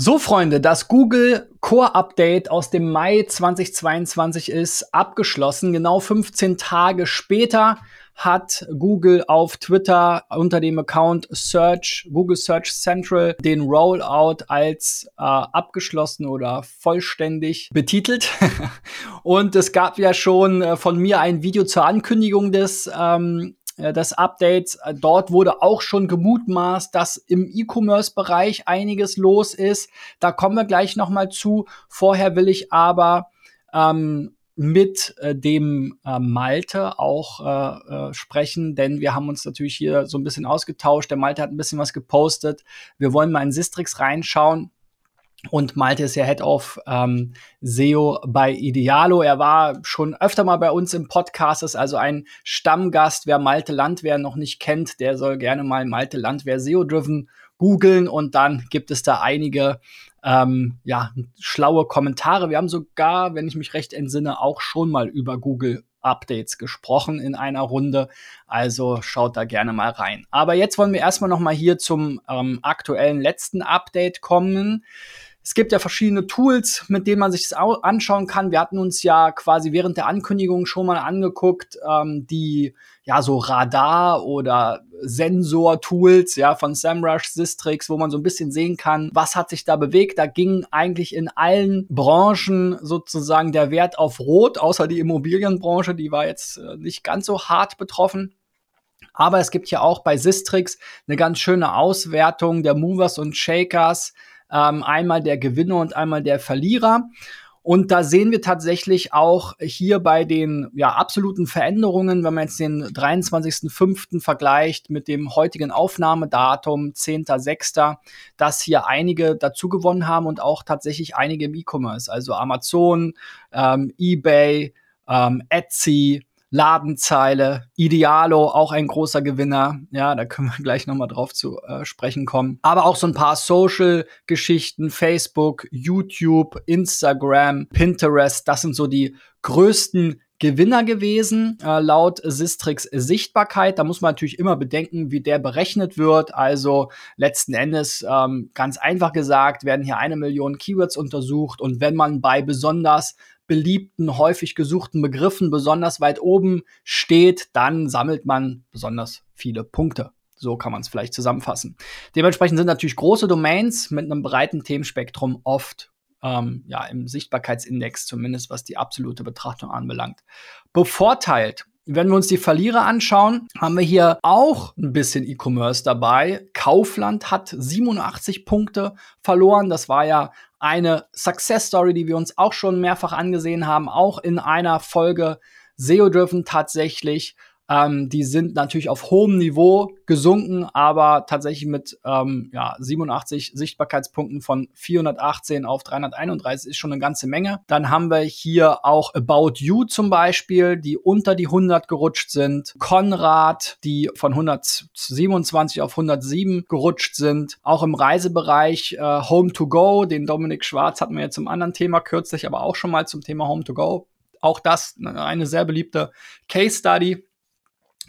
So, Freunde, das Google Core Update aus dem Mai 2022 ist abgeschlossen. Genau 15 Tage später hat Google auf Twitter unter dem Account Search, Google Search Central, den Rollout als äh, abgeschlossen oder vollständig betitelt. Und es gab ja schon äh, von mir ein Video zur Ankündigung des ähm, äh, des Updates. Äh, dort wurde auch schon gemutmaßt, dass im E-Commerce-Bereich einiges los ist. Da kommen wir gleich noch mal zu. Vorher will ich aber ähm, mit äh, dem äh, Malte auch äh, äh, sprechen, denn wir haben uns natürlich hier so ein bisschen ausgetauscht. Der Malte hat ein bisschen was gepostet. Wir wollen mal in Sistrix reinschauen. Und Malte ist ja Head of ähm, SEO bei Idealo. Er war schon öfter mal bei uns im Podcast, ist also ein Stammgast. Wer Malte Landwehr noch nicht kennt, der soll gerne mal Malte Landwehr SEO Driven googeln und dann gibt es da einige ähm, ja, schlaue Kommentare. Wir haben sogar, wenn ich mich recht entsinne, auch schon mal über Google Updates gesprochen in einer Runde. Also schaut da gerne mal rein. Aber jetzt wollen wir erstmal noch mal hier zum ähm, aktuellen letzten Update kommen. Es gibt ja verschiedene Tools, mit denen man sich das anschauen kann. Wir hatten uns ja quasi während der Ankündigung schon mal angeguckt, ähm, die ja so Radar oder Sensor-Tools, ja, von SEMrush, Sistrix, wo man so ein bisschen sehen kann, was hat sich da bewegt. Da ging eigentlich in allen Branchen sozusagen der Wert auf Rot, außer die Immobilienbranche, die war jetzt äh, nicht ganz so hart betroffen. Aber es gibt ja auch bei Sistrix eine ganz schöne Auswertung der Movers und Shakers ähm, einmal der Gewinner und einmal der Verlierer. Und da sehen wir tatsächlich auch hier bei den ja, absoluten Veränderungen, wenn man jetzt den 23.05. vergleicht mit dem heutigen Aufnahmedatum 10.06., dass hier einige dazu gewonnen haben und auch tatsächlich einige im E-Commerce, also Amazon, ähm, eBay, ähm, Etsy, Ladenzeile, Idealo, auch ein großer Gewinner. Ja, da können wir gleich nochmal drauf zu äh, sprechen kommen. Aber auch so ein paar Social-Geschichten, Facebook, YouTube, Instagram, Pinterest, das sind so die größten Gewinner gewesen, äh, laut Sistrix Sichtbarkeit. Da muss man natürlich immer bedenken, wie der berechnet wird. Also letzten Endes, ähm, ganz einfach gesagt, werden hier eine Million Keywords untersucht und wenn man bei besonders beliebten, häufig gesuchten Begriffen besonders weit oben steht, dann sammelt man besonders viele Punkte. So kann man es vielleicht zusammenfassen. Dementsprechend sind natürlich große Domains mit einem breiten Themenspektrum oft ähm, ja, im Sichtbarkeitsindex, zumindest was die absolute Betrachtung anbelangt, bevorteilt. Wenn wir uns die Verlierer anschauen, haben wir hier auch ein bisschen E-Commerce dabei. Kaufland hat 87 Punkte verloren. Das war ja eine Success Story, die wir uns auch schon mehrfach angesehen haben, auch in einer Folge SEO-Driven tatsächlich. Ähm, die sind natürlich auf hohem Niveau gesunken, aber tatsächlich mit ähm, ja, 87 Sichtbarkeitspunkten von 418 auf 331 ist schon eine ganze Menge. Dann haben wir hier auch About You zum Beispiel, die unter die 100 gerutscht sind. Konrad, die von 127 auf 107 gerutscht sind. Auch im Reisebereich äh, Home to Go, den Dominik Schwarz hatten wir jetzt zum anderen Thema kürzlich, aber auch schon mal zum Thema Home to Go. Auch das eine sehr beliebte Case Study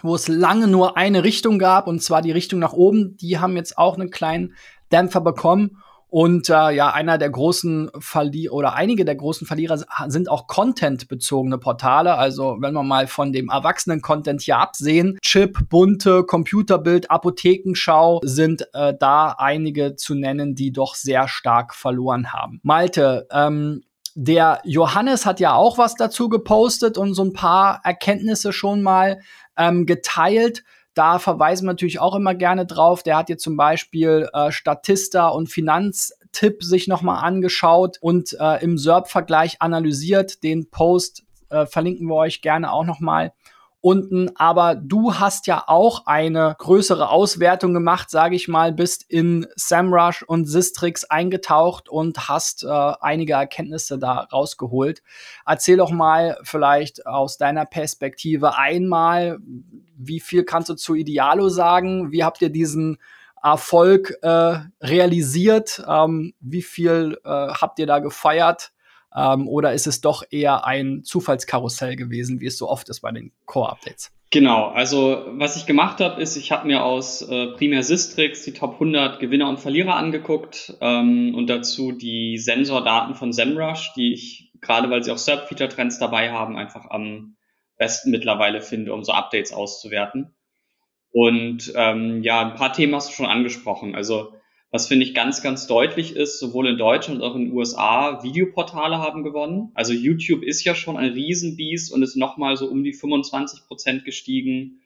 wo es lange nur eine Richtung gab, und zwar die Richtung nach oben. Die haben jetzt auch einen kleinen Dämpfer bekommen. Und äh, ja, einer der großen Verlierer oder einige der großen Verlierer sind auch Content-bezogene Portale. Also wenn wir mal von dem Erwachsenen-Content hier absehen, Chip, bunte, Computerbild, Apothekenschau sind äh, da einige zu nennen, die doch sehr stark verloren haben. Malte, ähm, der Johannes hat ja auch was dazu gepostet und so ein paar Erkenntnisse schon mal ähm, geteilt. Da verweisen wir natürlich auch immer gerne drauf. Der hat jetzt zum Beispiel äh, Statista und Finanztipp sich nochmal angeschaut und äh, im SERP-Vergleich analysiert. Den Post äh, verlinken wir euch gerne auch nochmal unten. Aber du hast ja auch eine größere Auswertung gemacht, sage ich mal, bist in SEMrush und Sistrix eingetaucht und hast äh, einige Erkenntnisse da rausgeholt. Erzähl doch mal vielleicht aus deiner Perspektive einmal, wie viel kannst du zu Idealo sagen? Wie habt ihr diesen Erfolg äh, realisiert? Ähm, wie viel äh, habt ihr da gefeiert? Ähm, oder ist es doch eher ein Zufallskarussell gewesen, wie es so oft ist bei den Core-Updates? Genau, also was ich gemacht habe, ist, ich habe mir aus äh, Primär Sistrix die Top 100 Gewinner und Verlierer angeguckt ähm, und dazu die Sensordaten von SEMrush, die ich, gerade weil sie auch SERP-Feature-Trends dabei haben, einfach am besten mittlerweile finde, um so Updates auszuwerten. Und ähm, ja, ein paar Themen hast du schon angesprochen. Also was finde ich ganz, ganz deutlich ist, sowohl in Deutschland als auch in den USA, Videoportale haben gewonnen. Also YouTube ist ja schon ein Riesenbiest und ist nochmal so um die 25 Prozent gestiegen.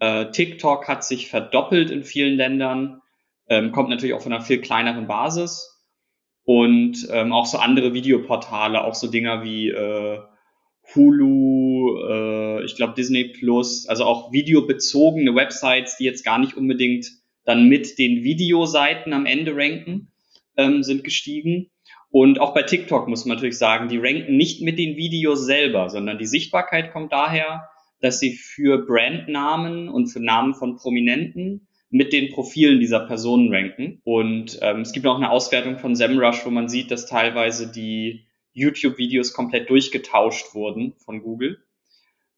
Äh, TikTok hat sich verdoppelt in vielen Ländern, ähm, kommt natürlich auch von einer viel kleineren Basis. Und ähm, auch so andere Videoportale, auch so Dinger wie äh, Hulu, äh, ich glaube Disney Plus, also auch videobezogene Websites, die jetzt gar nicht unbedingt dann mit den Videoseiten am Ende ranken, ähm, sind gestiegen. Und auch bei TikTok muss man natürlich sagen, die ranken nicht mit den Videos selber, sondern die Sichtbarkeit kommt daher, dass sie für Brandnamen und für Namen von Prominenten mit den Profilen dieser Personen ranken. Und ähm, es gibt auch eine Auswertung von SEMrush, wo man sieht, dass teilweise die YouTube-Videos komplett durchgetauscht wurden von Google.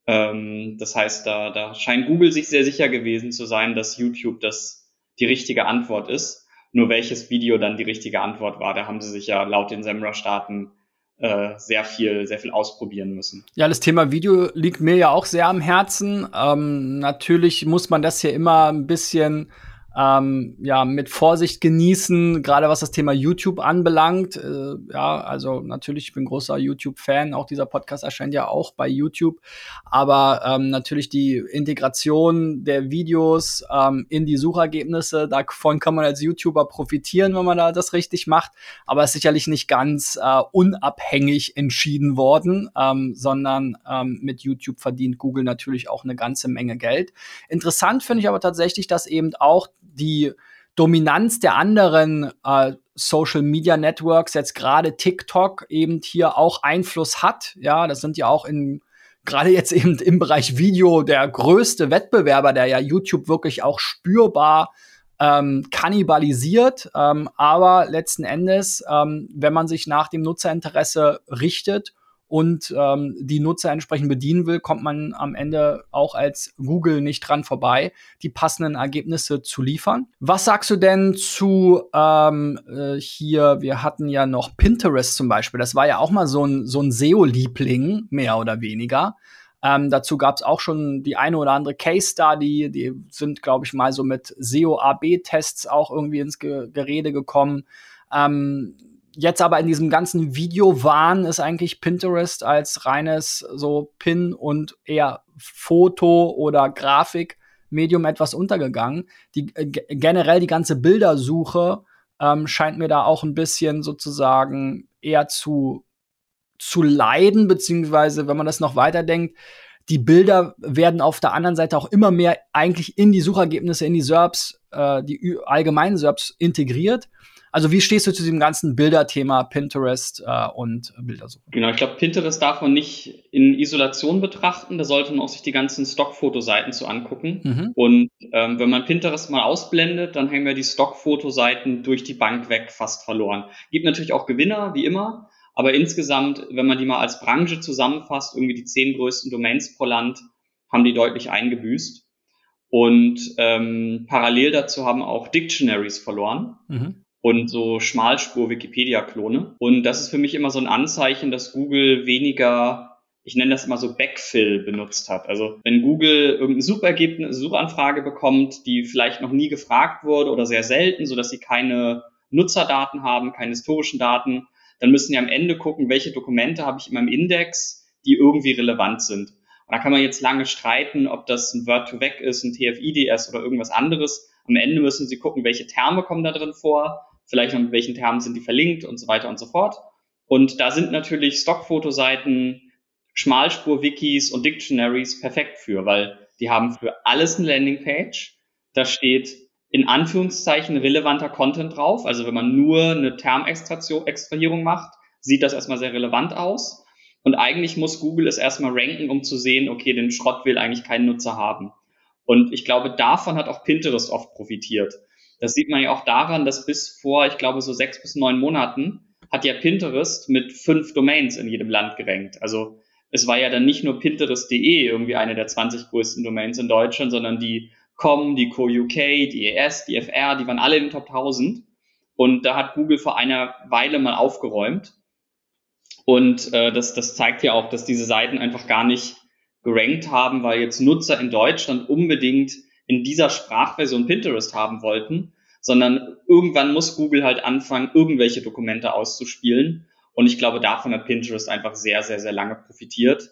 Ähm, das heißt, da, da scheint Google sich sehr sicher gewesen zu sein, dass YouTube das die richtige Antwort ist. Nur welches Video dann die richtige Antwort war, da haben sie sich ja laut den SEMrush-Daten äh, sehr viel, sehr viel ausprobieren müssen. Ja, das Thema Video liegt mir ja auch sehr am Herzen. Ähm, natürlich muss man das hier immer ein bisschen ähm, ja, mit Vorsicht genießen, gerade was das Thema YouTube anbelangt. Äh, ja, also natürlich, ich bin großer YouTube-Fan, auch dieser Podcast erscheint ja auch bei YouTube. Aber ähm, natürlich die Integration der Videos ähm, in die Suchergebnisse, davon kann man als YouTuber profitieren, wenn man da das richtig macht. Aber ist sicherlich nicht ganz äh, unabhängig entschieden worden, ähm, sondern ähm, mit YouTube verdient Google natürlich auch eine ganze Menge Geld. Interessant finde ich aber tatsächlich, dass eben auch die Dominanz der anderen äh, Social Media Networks, jetzt gerade TikTok, eben hier auch Einfluss hat. Ja, das sind ja auch in gerade jetzt eben im Bereich Video der größte Wettbewerber, der ja YouTube wirklich auch spürbar ähm, kannibalisiert. Ähm, aber letzten Endes, ähm, wenn man sich nach dem Nutzerinteresse richtet und ähm, die Nutzer entsprechend bedienen will, kommt man am Ende auch als Google nicht dran vorbei, die passenden Ergebnisse zu liefern. Was sagst du denn zu ähm, äh, hier, wir hatten ja noch Pinterest zum Beispiel, das war ja auch mal so ein, so ein SEO-Liebling, mehr oder weniger. Ähm, dazu gab es auch schon die eine oder andere Case Study, die sind, glaube ich, mal so mit SEO-AB-Tests auch irgendwie ins Ge Gerede gekommen. Ähm, jetzt aber in diesem ganzen Video-Wahn ist eigentlich Pinterest als reines so Pin und eher Foto- oder Grafikmedium etwas untergegangen. Die, äh, generell die ganze Bildersuche ähm, scheint mir da auch ein bisschen sozusagen eher zu, zu leiden, beziehungsweise wenn man das noch weiterdenkt, die Bilder werden auf der anderen Seite auch immer mehr eigentlich in die Suchergebnisse, in die SERPs, äh, die allgemeinen SERPs integriert. Also wie stehst du zu diesem ganzen Bilderthema Pinterest äh, und Bildersuche? Genau, ich glaube, Pinterest darf man nicht in Isolation betrachten. Da sollte man auch sich die ganzen Stockfotoseiten zu angucken. Mhm. Und ähm, wenn man Pinterest mal ausblendet, dann haben wir die Stockfotoseiten durch die Bank weg fast verloren. Gibt natürlich auch Gewinner, wie immer. Aber insgesamt, wenn man die mal als Branche zusammenfasst, irgendwie die zehn größten Domains pro Land, haben die deutlich eingebüßt. Und ähm, parallel dazu haben auch Dictionaries verloren. Mhm und so Schmalspur-Wikipedia-Klone. Und das ist für mich immer so ein Anzeichen, dass Google weniger, ich nenne das immer so Backfill benutzt hat. Also wenn Google irgendeine Suchergebnis, Suchanfrage bekommt, die vielleicht noch nie gefragt wurde oder sehr selten, so dass sie keine Nutzerdaten haben, keine historischen Daten, dann müssen die am Ende gucken, welche Dokumente habe ich in meinem Index, die irgendwie relevant sind. Und da kann man jetzt lange streiten, ob das ein Word2Vec ist, ein TF-IDS oder irgendwas anderes. Am Ende müssen sie gucken, welche Terme kommen da drin vor vielleicht mit welchen Termen sind die verlinkt und so weiter und so fort. Und da sind natürlich Stockfotoseiten, Schmalspur-Wikis und Dictionaries perfekt für, weil die haben für alles eine Landingpage. Da steht in Anführungszeichen relevanter Content drauf. Also wenn man nur eine Termextrahierung macht, sieht das erstmal sehr relevant aus. Und eigentlich muss Google es erstmal ranken, um zu sehen, okay, den Schrott will eigentlich kein Nutzer haben. Und ich glaube, davon hat auch Pinterest oft profitiert. Das sieht man ja auch daran, dass bis vor, ich glaube, so sechs bis neun Monaten hat ja Pinterest mit fünf Domains in jedem Land gerankt. Also es war ja dann nicht nur Pinterest.de irgendwie eine der 20 größten Domains in Deutschland, sondern die Com, die Co-UK, die ES, die FR, die waren alle in den Top 1000. Und da hat Google vor einer Weile mal aufgeräumt. Und äh, das, das zeigt ja auch, dass diese Seiten einfach gar nicht gerankt haben, weil jetzt Nutzer in Deutschland unbedingt in dieser Sprachversion Pinterest haben wollten, sondern irgendwann muss Google halt anfangen, irgendwelche Dokumente auszuspielen. Und ich glaube, davon hat Pinterest einfach sehr, sehr, sehr lange profitiert.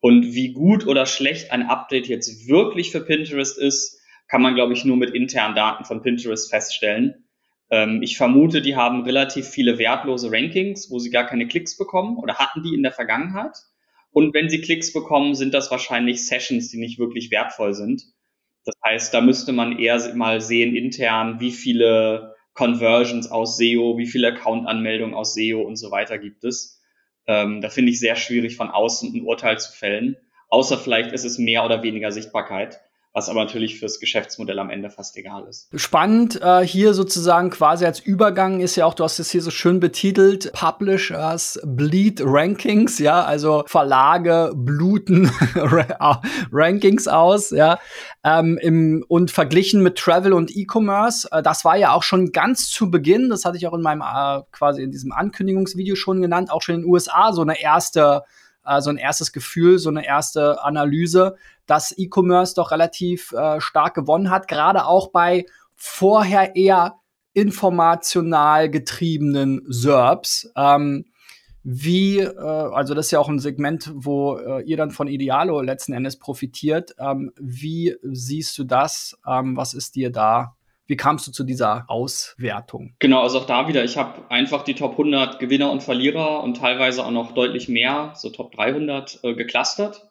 Und wie gut oder schlecht ein Update jetzt wirklich für Pinterest ist, kann man, glaube ich, nur mit internen Daten von Pinterest feststellen. Ähm, ich vermute, die haben relativ viele wertlose Rankings, wo sie gar keine Klicks bekommen oder hatten die in der Vergangenheit. Und wenn sie Klicks bekommen, sind das wahrscheinlich Sessions, die nicht wirklich wertvoll sind. Das heißt, da müsste man eher mal sehen intern, wie viele Conversions aus SEO, wie viele Account-Anmeldungen aus SEO und so weiter gibt es. Ähm, da finde ich sehr schwierig von außen ein Urteil zu fällen. Außer vielleicht ist es mehr oder weniger Sichtbarkeit was aber natürlich fürs Geschäftsmodell am Ende fast egal ist. Spannend äh, hier sozusagen quasi als Übergang ist ja auch, du hast es hier so schön betitelt, Publishers Bleed Rankings, ja, also Verlage bluten Rankings aus, ja, ähm, im, und verglichen mit Travel und E-Commerce. Äh, das war ja auch schon ganz zu Beginn, das hatte ich auch in meinem äh, quasi in diesem Ankündigungsvideo schon genannt, auch schon in den USA so eine erste äh, so ein erstes Gefühl, so eine erste Analyse, dass E-Commerce doch relativ äh, stark gewonnen hat, gerade auch bei vorher eher informational getriebenen SERPs. Ähm, wie, äh, also das ist ja auch ein Segment, wo äh, ihr dann von Idealo letzten Endes profitiert. Ähm, wie siehst du das? Ähm, was ist dir da wie kamst du zu dieser Auswertung? Genau, also auch da wieder, ich habe einfach die Top 100 Gewinner und Verlierer und teilweise auch noch deutlich mehr, so Top 300, äh, geclustert.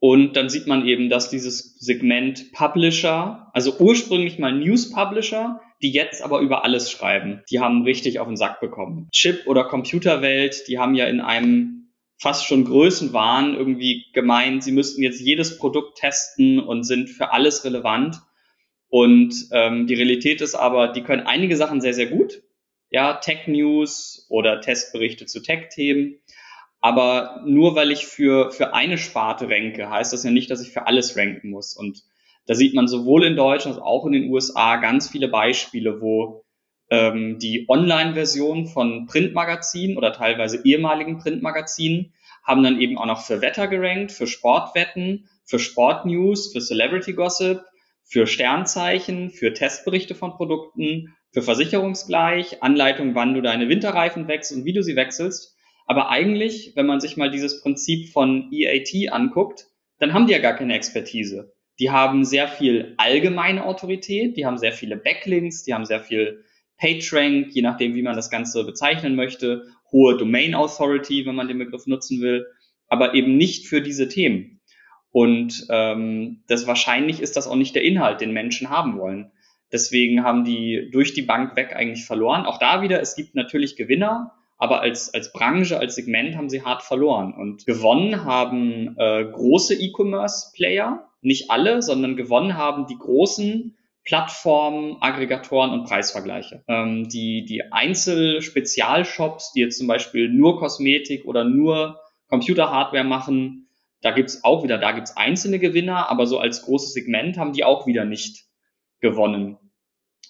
Und dann sieht man eben, dass dieses Segment Publisher, also ursprünglich mal News Publisher, die jetzt aber über alles schreiben, die haben richtig auf den Sack bekommen. Chip- oder Computerwelt, die haben ja in einem fast schon Größenwahn irgendwie gemeint, sie müssten jetzt jedes Produkt testen und sind für alles relevant. Und ähm, die Realität ist aber, die können einige Sachen sehr, sehr gut. Ja, Tech-News oder Testberichte zu Tech-Themen. Aber nur weil ich für, für eine Sparte ranke, heißt das ja nicht, dass ich für alles ranken muss. Und da sieht man sowohl in Deutschland als auch in den USA ganz viele Beispiele, wo ähm, die Online-Version von Printmagazinen oder teilweise ehemaligen Printmagazinen haben dann eben auch noch für Wetter gerankt, für Sportwetten, für Sportnews, für Celebrity Gossip, für Sternzeichen, für Testberichte von Produkten, für Versicherungsgleich, Anleitung, wann du deine Winterreifen wechselst und wie du sie wechselst. Aber eigentlich, wenn man sich mal dieses Prinzip von EAT anguckt, dann haben die ja gar keine Expertise. Die haben sehr viel allgemeine Autorität, die haben sehr viele Backlinks, die haben sehr viel PageRank, je nachdem, wie man das Ganze bezeichnen möchte, hohe Domain Authority, wenn man den Begriff nutzen will, aber eben nicht für diese Themen. Und ähm, das wahrscheinlich ist das auch nicht der Inhalt, den Menschen haben wollen. Deswegen haben die durch die Bank weg eigentlich verloren. Auch da wieder, es gibt natürlich Gewinner, aber als, als Branche, als Segment haben sie hart verloren. Und gewonnen haben äh, große E-Commerce-Player, nicht alle, sondern gewonnen haben die großen Plattformen, Aggregatoren und Preisvergleiche. Ähm, die, die Einzel-Spezialshops, die jetzt zum Beispiel nur Kosmetik oder nur Computerhardware machen, da gibt's auch wieder, da gibt's einzelne Gewinner, aber so als großes Segment haben die auch wieder nicht gewonnen.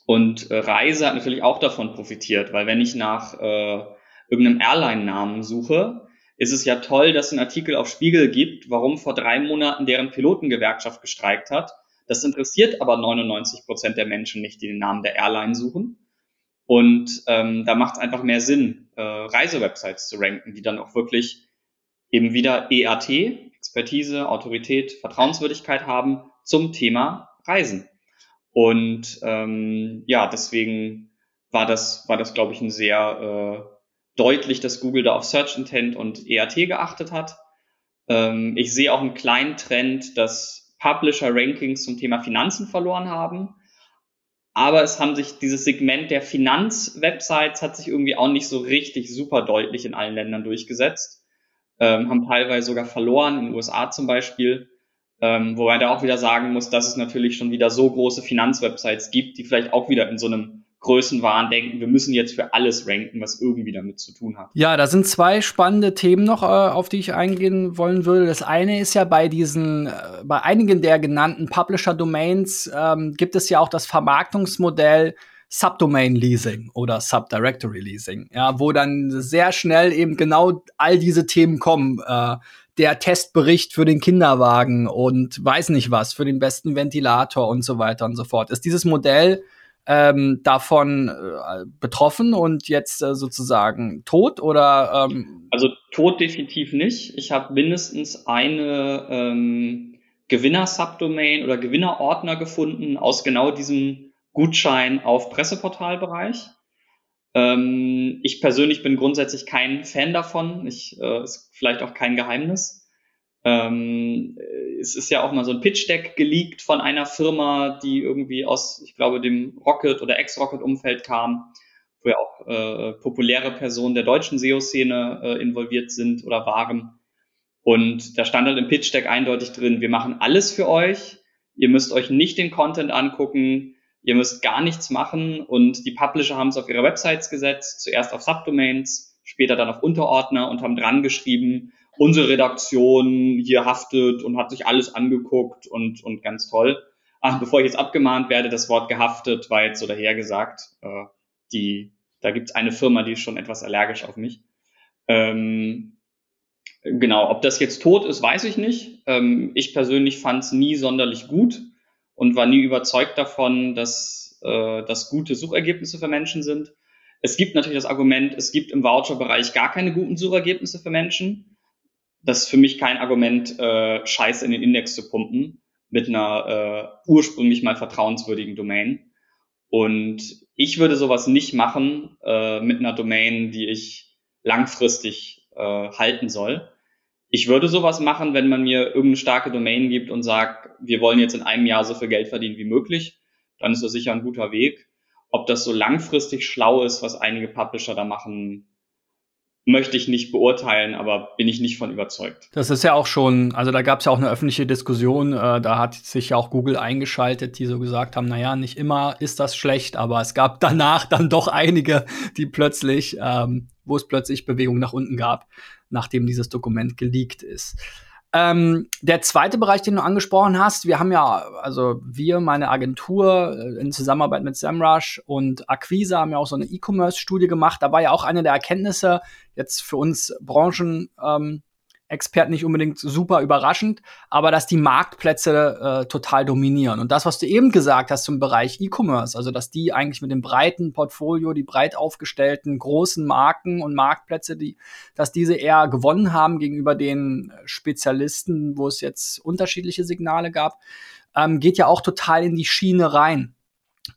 Und äh, Reise hat natürlich auch davon profitiert, weil wenn ich nach äh, irgendeinem Airline-Namen suche, ist es ja toll, dass es einen Artikel auf Spiegel gibt, warum vor drei Monaten deren Pilotengewerkschaft gestreikt hat. Das interessiert aber 99 Prozent der Menschen nicht, die den Namen der Airline suchen. Und ähm, da macht es einfach mehr Sinn, äh, Reisewebsites zu ranken, die dann auch wirklich eben wieder EAT, Expertise, Autorität, Vertrauenswürdigkeit haben zum Thema Reisen. Und ähm, ja, deswegen war das, war das, glaube ich, ein sehr äh, deutlich, dass Google da auf Search Intent und EAT geachtet hat. Ähm, ich sehe auch einen kleinen Trend, dass Publisher Rankings zum Thema Finanzen verloren haben. Aber es haben sich dieses Segment der Finanzwebsites hat sich irgendwie auch nicht so richtig super deutlich in allen Ländern durchgesetzt ähm, haben teilweise sogar verloren, in den USA zum Beispiel. Ähm, wobei da auch wieder sagen muss, dass es natürlich schon wieder so große Finanzwebsites gibt, die vielleicht auch wieder in so einem Größenwahn denken, wir müssen jetzt für alles ranken, was irgendwie damit zu tun hat. Ja, da sind zwei spannende Themen noch, äh, auf die ich eingehen wollen würde. Das eine ist ja bei diesen, äh, bei einigen der genannten Publisher-Domains ähm, gibt es ja auch das Vermarktungsmodell Subdomain Leasing oder Subdirectory Leasing, ja, wo dann sehr schnell eben genau all diese Themen kommen. Äh, der Testbericht für den Kinderwagen und weiß nicht was, für den besten Ventilator und so weiter und so fort. Ist dieses Modell ähm, davon äh, betroffen und jetzt äh, sozusagen tot oder? Ähm also tot definitiv nicht. Ich habe mindestens eine ähm, Gewinner-Subdomain oder Gewinnerordner gefunden aus genau diesem Gutschein auf Presseportalbereich. Ähm, ich persönlich bin grundsätzlich kein Fan davon. Ich, äh, ist vielleicht auch kein Geheimnis. Ähm, es ist ja auch mal so ein Pitch-Deck geleakt von einer Firma, die irgendwie aus, ich glaube, dem Rocket- oder Ex-Rocket-Umfeld kam, wo ja auch äh, populäre Personen der deutschen SEO-Szene äh, involviert sind oder waren. Und da stand halt im Pitch-Deck eindeutig drin, wir machen alles für euch. Ihr müsst euch nicht den Content angucken. Ihr müsst gar nichts machen. Und die Publisher haben es auf ihre Websites gesetzt, zuerst auf Subdomains, später dann auf Unterordner und haben dran geschrieben, unsere Redaktion hier haftet und hat sich alles angeguckt und, und ganz toll. Ach, bevor ich jetzt abgemahnt werde, das Wort gehaftet war jetzt so dahergesagt. Äh, die, da gibt es eine Firma, die ist schon etwas allergisch auf mich. Ähm, genau, ob das jetzt tot ist, weiß ich nicht. Ähm, ich persönlich fand es nie sonderlich gut und war nie überzeugt davon, dass äh, das gute Suchergebnisse für Menschen sind. Es gibt natürlich das Argument, es gibt im Voucher-Bereich gar keine guten Suchergebnisse für Menschen das ist für mich kein Argument, äh, Scheiß in den Index zu pumpen mit einer äh, ursprünglich mal vertrauenswürdigen Domain. Und ich würde sowas nicht machen äh, mit einer Domain, die ich langfristig äh, halten soll. Ich würde sowas machen, wenn man mir irgendeine starke Domain gibt und sagt, wir wollen jetzt in einem Jahr so viel Geld verdienen wie möglich, dann ist das sicher ein guter Weg. Ob das so langfristig schlau ist, was einige Publisher da machen, möchte ich nicht beurteilen, aber bin ich nicht von überzeugt. Das ist ja auch schon, also da gab es ja auch eine öffentliche Diskussion, äh, da hat sich ja auch Google eingeschaltet, die so gesagt haben, naja, nicht immer ist das schlecht, aber es gab danach dann doch einige, die plötzlich, ähm, wo es plötzlich Bewegung nach unten gab, nachdem dieses Dokument geleakt ist. Ähm, der zweite Bereich, den du angesprochen hast, wir haben ja, also wir, meine Agentur äh, in Zusammenarbeit mit SEMrush und Acquisa haben ja auch so eine E-Commerce-Studie gemacht. Da war ja auch eine der Erkenntnisse jetzt für uns Branchen, ähm, Experten nicht unbedingt super überraschend, aber dass die Marktplätze äh, total dominieren. Und das, was du eben gesagt hast zum Bereich E-Commerce, also dass die eigentlich mit dem breiten Portfolio, die breit aufgestellten großen Marken und Marktplätze, die, dass diese eher gewonnen haben gegenüber den Spezialisten, wo es jetzt unterschiedliche Signale gab, ähm, geht ja auch total in die Schiene rein.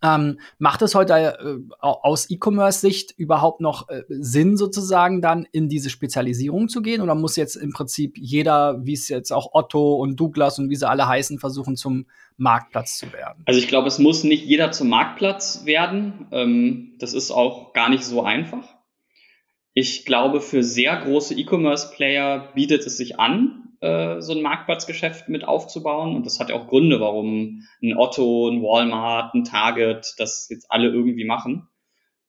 Ähm, macht es heute äh, aus E-Commerce-Sicht überhaupt noch äh, Sinn, sozusagen dann in diese Spezialisierung zu gehen? Oder muss jetzt im Prinzip jeder, wie es jetzt auch Otto und Douglas und wie sie alle heißen, versuchen, zum Marktplatz zu werden? Also ich glaube, es muss nicht jeder zum Marktplatz werden. Ähm, das ist auch gar nicht so einfach. Ich glaube, für sehr große E-Commerce-Player bietet es sich an, äh, so ein Marktplatzgeschäft mit aufzubauen. Und das hat ja auch Gründe, warum ein Otto, ein Walmart, ein Target das jetzt alle irgendwie machen.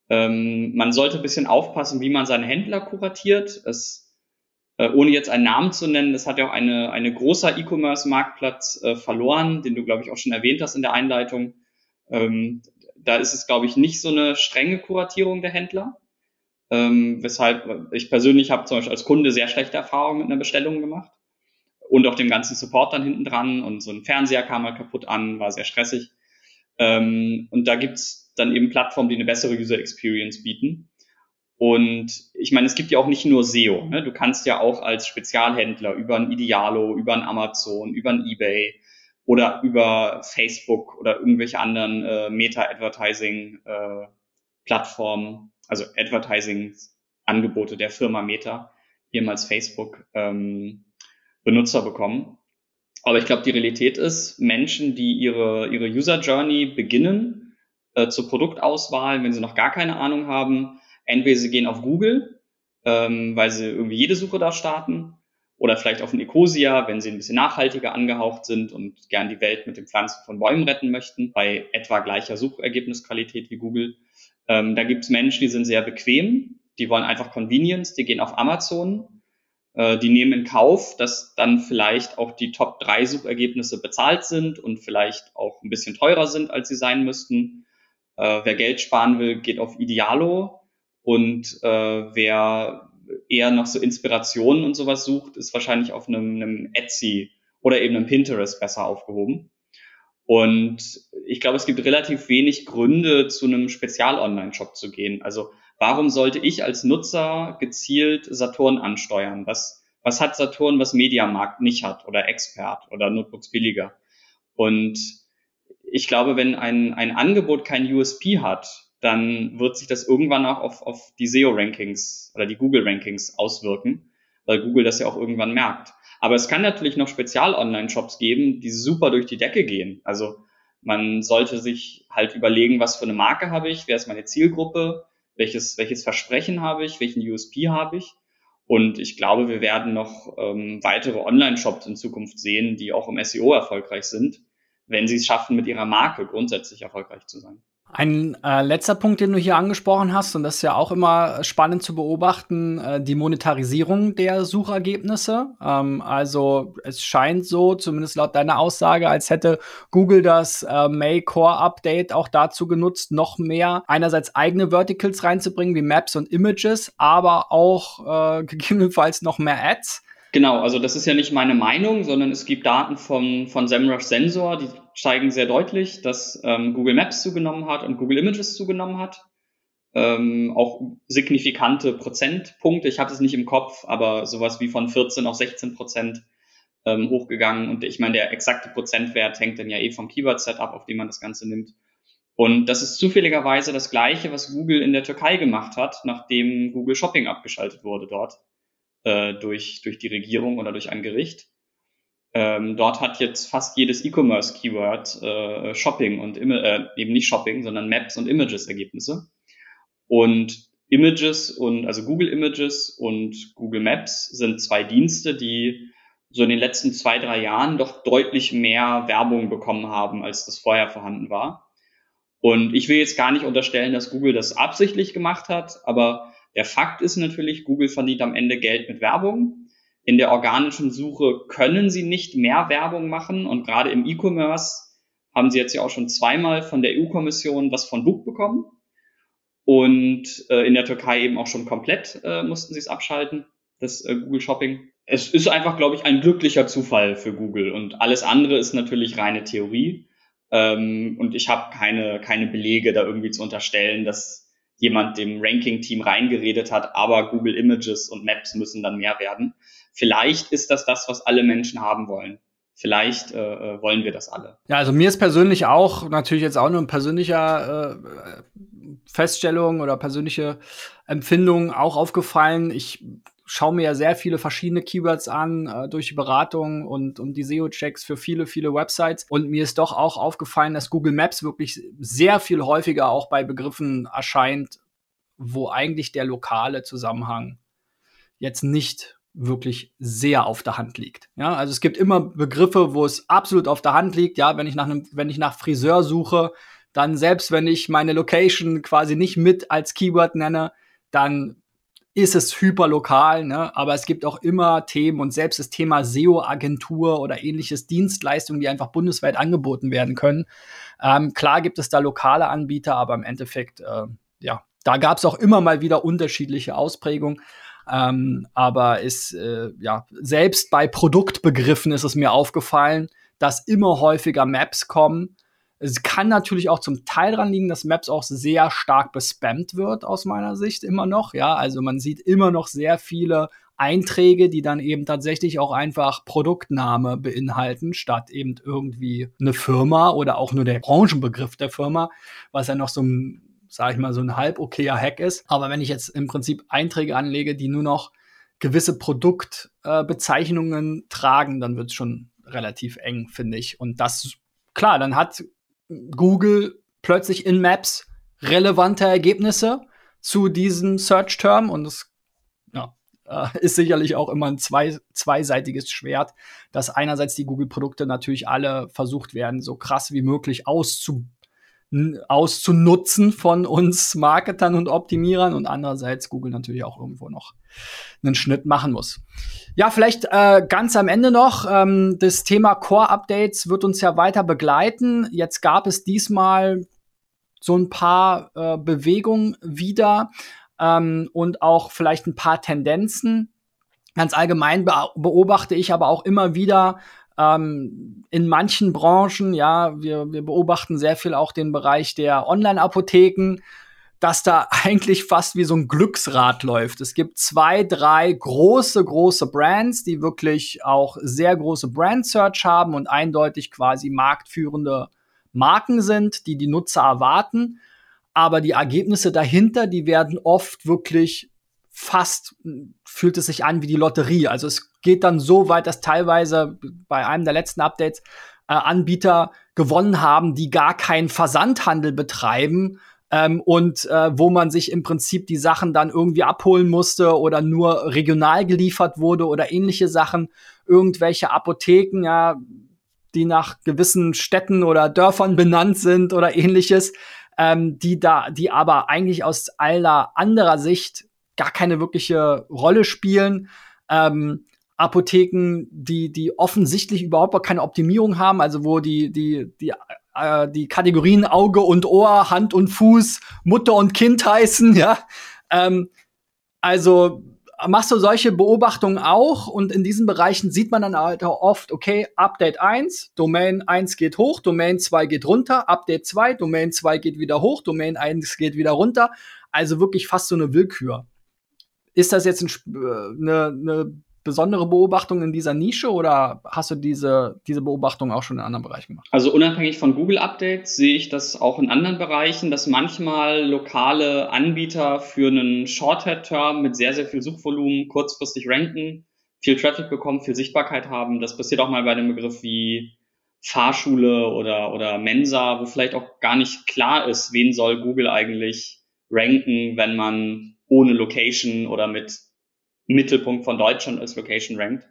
Ähm, man sollte ein bisschen aufpassen, wie man seine Händler kuratiert. Es, äh, ohne jetzt einen Namen zu nennen, das hat ja auch eine, eine großer E-Commerce-Marktplatz äh, verloren, den du, glaube ich, auch schon erwähnt hast in der Einleitung. Ähm, da ist es, glaube ich, nicht so eine strenge Kuratierung der Händler. Ähm, weshalb ich persönlich habe zum Beispiel als Kunde sehr schlechte Erfahrungen mit einer Bestellung gemacht und auch dem ganzen Support dann hinten dran und so ein Fernseher kam mal kaputt an, war sehr stressig. Ähm, und da gibt's dann eben Plattformen, die eine bessere User Experience bieten. Und ich meine, es gibt ja auch nicht nur SEO. Ne? Du kannst ja auch als Spezialhändler über ein Idealo, über ein Amazon, über ein eBay oder über Facebook oder irgendwelche anderen äh, Meta-Advertising-Plattformen, äh, also Advertising-Angebote der Firma Meta, ehemals Facebook, ähm, Benutzer bekommen. Aber ich glaube, die Realität ist, Menschen, die ihre, ihre User Journey beginnen äh, zur Produktauswahl, wenn sie noch gar keine Ahnung haben, entweder sie gehen auf Google, ähm, weil sie irgendwie jede Suche da starten, oder vielleicht auf ein Ecosia, wenn sie ein bisschen nachhaltiger angehaucht sind und gern die Welt mit dem Pflanzen von Bäumen retten möchten, bei etwa gleicher Suchergebnisqualität wie Google. Ähm, da gibt es Menschen, die sind sehr bequem, die wollen einfach Convenience, die gehen auf Amazon, die nehmen in Kauf, dass dann vielleicht auch die Top 3 Suchergebnisse bezahlt sind und vielleicht auch ein bisschen teurer sind, als sie sein müssten. Äh, wer Geld sparen will, geht auf Idealo und äh, wer eher noch so Inspirationen und sowas sucht, ist wahrscheinlich auf einem, einem Etsy oder eben einem Pinterest besser aufgehoben. Und ich glaube, es gibt relativ wenig Gründe, zu einem Spezial-Online-Shop zu gehen. Also warum sollte ich als Nutzer gezielt Saturn ansteuern? Was, was hat Saturn, was Mediamarkt nicht hat oder Expert oder Notebooks billiger? Und ich glaube, wenn ein, ein Angebot kein USP hat, dann wird sich das irgendwann auch auf, auf die SEO-Rankings oder die Google-Rankings auswirken, weil Google das ja auch irgendwann merkt. Aber es kann natürlich noch Spezial-Online-Shops geben, die super durch die Decke gehen. Also man sollte sich halt überlegen, was für eine Marke habe ich, wer ist meine Zielgruppe, welches, welches Versprechen habe ich, welchen USP habe ich. Und ich glaube, wir werden noch ähm, weitere Online-Shops in Zukunft sehen, die auch im SEO erfolgreich sind, wenn sie es schaffen, mit ihrer Marke grundsätzlich erfolgreich zu sein. Ein äh, letzter Punkt, den du hier angesprochen hast, und das ist ja auch immer spannend zu beobachten, äh, die Monetarisierung der Suchergebnisse. Ähm, also es scheint so, zumindest laut deiner Aussage, als hätte Google das äh, May Core Update auch dazu genutzt, noch mehr einerseits eigene Verticals reinzubringen, wie Maps und Images, aber auch äh, gegebenenfalls noch mehr Ads. Genau, also das ist ja nicht meine Meinung, sondern es gibt Daten von, von SEMrush Sensor, die zeigen sehr deutlich, dass ähm, Google Maps zugenommen hat und Google Images zugenommen hat. Ähm, auch signifikante Prozentpunkte, ich habe es nicht im Kopf, aber sowas wie von 14 auf 16 Prozent ähm, hochgegangen. Und ich meine, der exakte Prozentwert hängt dann ja eh vom Keyword-Setup, auf dem man das Ganze nimmt. Und das ist zufälligerweise das Gleiche, was Google in der Türkei gemacht hat, nachdem Google Shopping abgeschaltet wurde dort äh, durch, durch die Regierung oder durch ein Gericht. Ähm, dort hat jetzt fast jedes E-Commerce-Keyword äh, Shopping und äh, eben nicht Shopping, sondern Maps und Images-Ergebnisse. Und Images und also Google Images und Google Maps sind zwei Dienste, die so in den letzten zwei, drei Jahren doch deutlich mehr Werbung bekommen haben, als das vorher vorhanden war. Und ich will jetzt gar nicht unterstellen, dass Google das absichtlich gemacht hat, aber der Fakt ist natürlich, Google verdient am Ende Geld mit Werbung. In der organischen Suche können sie nicht mehr Werbung machen und gerade im E-Commerce haben sie jetzt ja auch schon zweimal von der EU-Kommission was von Book bekommen. Und äh, in der Türkei eben auch schon komplett äh, mussten sie es abschalten, das äh, Google Shopping. Es ist einfach, glaube ich, ein glücklicher Zufall für Google. Und alles andere ist natürlich reine Theorie. Ähm, und ich habe keine, keine Belege, da irgendwie zu unterstellen, dass jemand dem Ranking-Team reingeredet hat, aber Google Images und Maps müssen dann mehr werden. Vielleicht ist das das, was alle Menschen haben wollen. Vielleicht äh, äh, wollen wir das alle. Ja, also mir ist persönlich auch natürlich jetzt auch nur ein persönlicher äh, Feststellung oder persönliche Empfindung auch aufgefallen. Ich schaue mir ja sehr viele verschiedene Keywords an äh, durch die Beratung und, und die SEO-Checks für viele, viele Websites. Und mir ist doch auch aufgefallen, dass Google Maps wirklich sehr viel häufiger auch bei Begriffen erscheint, wo eigentlich der lokale Zusammenhang jetzt nicht wirklich sehr auf der Hand liegt. Ja, also es gibt immer Begriffe, wo es absolut auf der Hand liegt. Ja, wenn ich nach einem, wenn ich nach Friseur suche, dann selbst wenn ich meine Location quasi nicht mit als Keyword nenne, dann ist es hyperlokal, ne? aber es gibt auch immer Themen und selbst das Thema SEO-Agentur oder ähnliches Dienstleistungen, die einfach bundesweit angeboten werden können. Ähm, klar gibt es da lokale Anbieter, aber im Endeffekt, äh, ja, da gab es auch immer mal wieder unterschiedliche Ausprägungen. Ähm, aber ist, äh, ja, selbst bei Produktbegriffen ist es mir aufgefallen, dass immer häufiger Maps kommen, es kann natürlich auch zum Teil daran liegen, dass Maps auch sehr stark bespammt wird, aus meiner Sicht immer noch. Ja, also man sieht immer noch sehr viele Einträge, die dann eben tatsächlich auch einfach Produktname beinhalten, statt eben irgendwie eine Firma oder auch nur der Branchenbegriff der Firma, was ja noch so ein, sag ich mal, so ein halb okayer Hack ist. Aber wenn ich jetzt im Prinzip Einträge anlege, die nur noch gewisse Produktbezeichnungen äh, tragen, dann wird es schon relativ eng, finde ich. Und das, klar, dann hat Google plötzlich in Maps relevante Ergebnisse zu diesem Search-Term und es ja, äh, ist sicherlich auch immer ein zwei, zweiseitiges Schwert, dass einerseits die Google-Produkte natürlich alle versucht werden, so krass wie möglich auszu auszunutzen von uns Marketern und Optimierern und andererseits Google natürlich auch irgendwo noch einen Schnitt machen muss. Ja, vielleicht äh, ganz am Ende noch, ähm, das Thema Core-Updates wird uns ja weiter begleiten. Jetzt gab es diesmal so ein paar äh, Bewegungen wieder ähm, und auch vielleicht ein paar Tendenzen. Ganz allgemein be beobachte ich aber auch immer wieder ähm, in manchen Branchen, ja, wir, wir beobachten sehr viel auch den Bereich der Online-Apotheken, dass da eigentlich fast wie so ein Glücksrad läuft. Es gibt zwei, drei große, große Brands, die wirklich auch sehr große Brand-Search haben und eindeutig quasi marktführende Marken sind, die die Nutzer erwarten. Aber die Ergebnisse dahinter, die werden oft wirklich fast, fühlt es sich an wie die Lotterie. Also es geht dann so weit, dass teilweise bei einem der letzten Updates äh, Anbieter gewonnen haben, die gar keinen Versandhandel betreiben, ähm, und äh, wo man sich im Prinzip die Sachen dann irgendwie abholen musste oder nur regional geliefert wurde oder ähnliche Sachen. Irgendwelche Apotheken, ja, die nach gewissen Städten oder Dörfern benannt sind oder ähnliches, ähm, die da, die aber eigentlich aus aller anderer Sicht gar keine wirkliche Rolle spielen. Ähm, Apotheken, die, die offensichtlich überhaupt keine Optimierung haben, also wo die, die, die, äh, die Kategorien Auge und Ohr, Hand und Fuß, Mutter und Kind heißen, ja. Ähm, also machst du solche Beobachtungen auch und in diesen Bereichen sieht man dann halt auch oft, okay, Update 1, Domain 1 geht hoch, Domain 2 geht runter, Update 2, Domain 2 geht wieder hoch, Domain 1 geht wieder runter. Also wirklich fast so eine Willkür. Ist das jetzt eine, äh, eine besondere Beobachtung in dieser Nische oder hast du diese, diese Beobachtung auch schon in anderen Bereichen gemacht? Also unabhängig von Google Updates sehe ich das auch in anderen Bereichen, dass manchmal lokale Anbieter für einen Shorthead-Term mit sehr, sehr viel Suchvolumen kurzfristig ranken, viel Traffic bekommen, viel Sichtbarkeit haben. Das passiert auch mal bei einem Begriff wie Fahrschule oder, oder Mensa, wo vielleicht auch gar nicht klar ist, wen soll Google eigentlich ranken, wenn man ohne Location oder mit Mittelpunkt von Deutschland als Location rankt.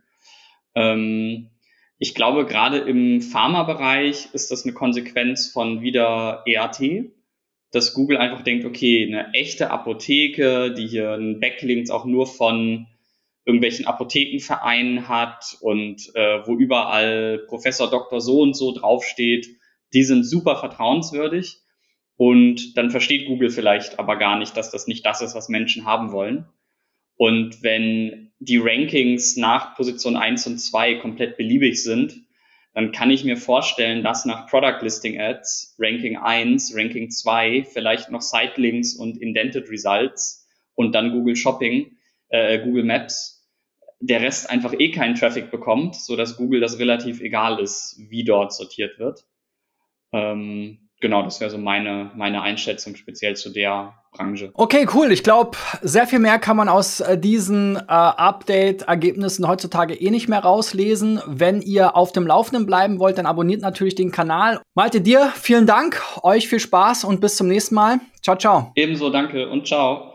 Ähm, ich glaube, gerade im Pharma-Bereich ist das eine Konsequenz von wieder EAT, dass Google einfach denkt, okay, eine echte Apotheke, die hier einen Backlinks auch nur von irgendwelchen Apothekenvereinen hat und äh, wo überall Professor Dr. so und so draufsteht, die sind super vertrauenswürdig. Und dann versteht Google vielleicht aber gar nicht, dass das nicht das ist, was Menschen haben wollen. Und wenn die Rankings nach Position 1 und 2 komplett beliebig sind, dann kann ich mir vorstellen, dass nach Product Listing Ads Ranking 1, Ranking 2, vielleicht noch Sitelinks und Indented Results und dann Google Shopping, äh, Google Maps, der Rest einfach eh keinen Traffic bekommt, so dass Google das relativ egal ist, wie dort sortiert wird. Ähm, genau, das wäre so meine, meine Einschätzung speziell zu der Branche. Okay, cool. Ich glaube, sehr viel mehr kann man aus äh, diesen äh, Update-Ergebnissen heutzutage eh nicht mehr rauslesen. Wenn ihr auf dem Laufenden bleiben wollt, dann abonniert natürlich den Kanal. Malte dir vielen Dank, euch viel Spaß und bis zum nächsten Mal. Ciao, ciao. Ebenso, danke und ciao.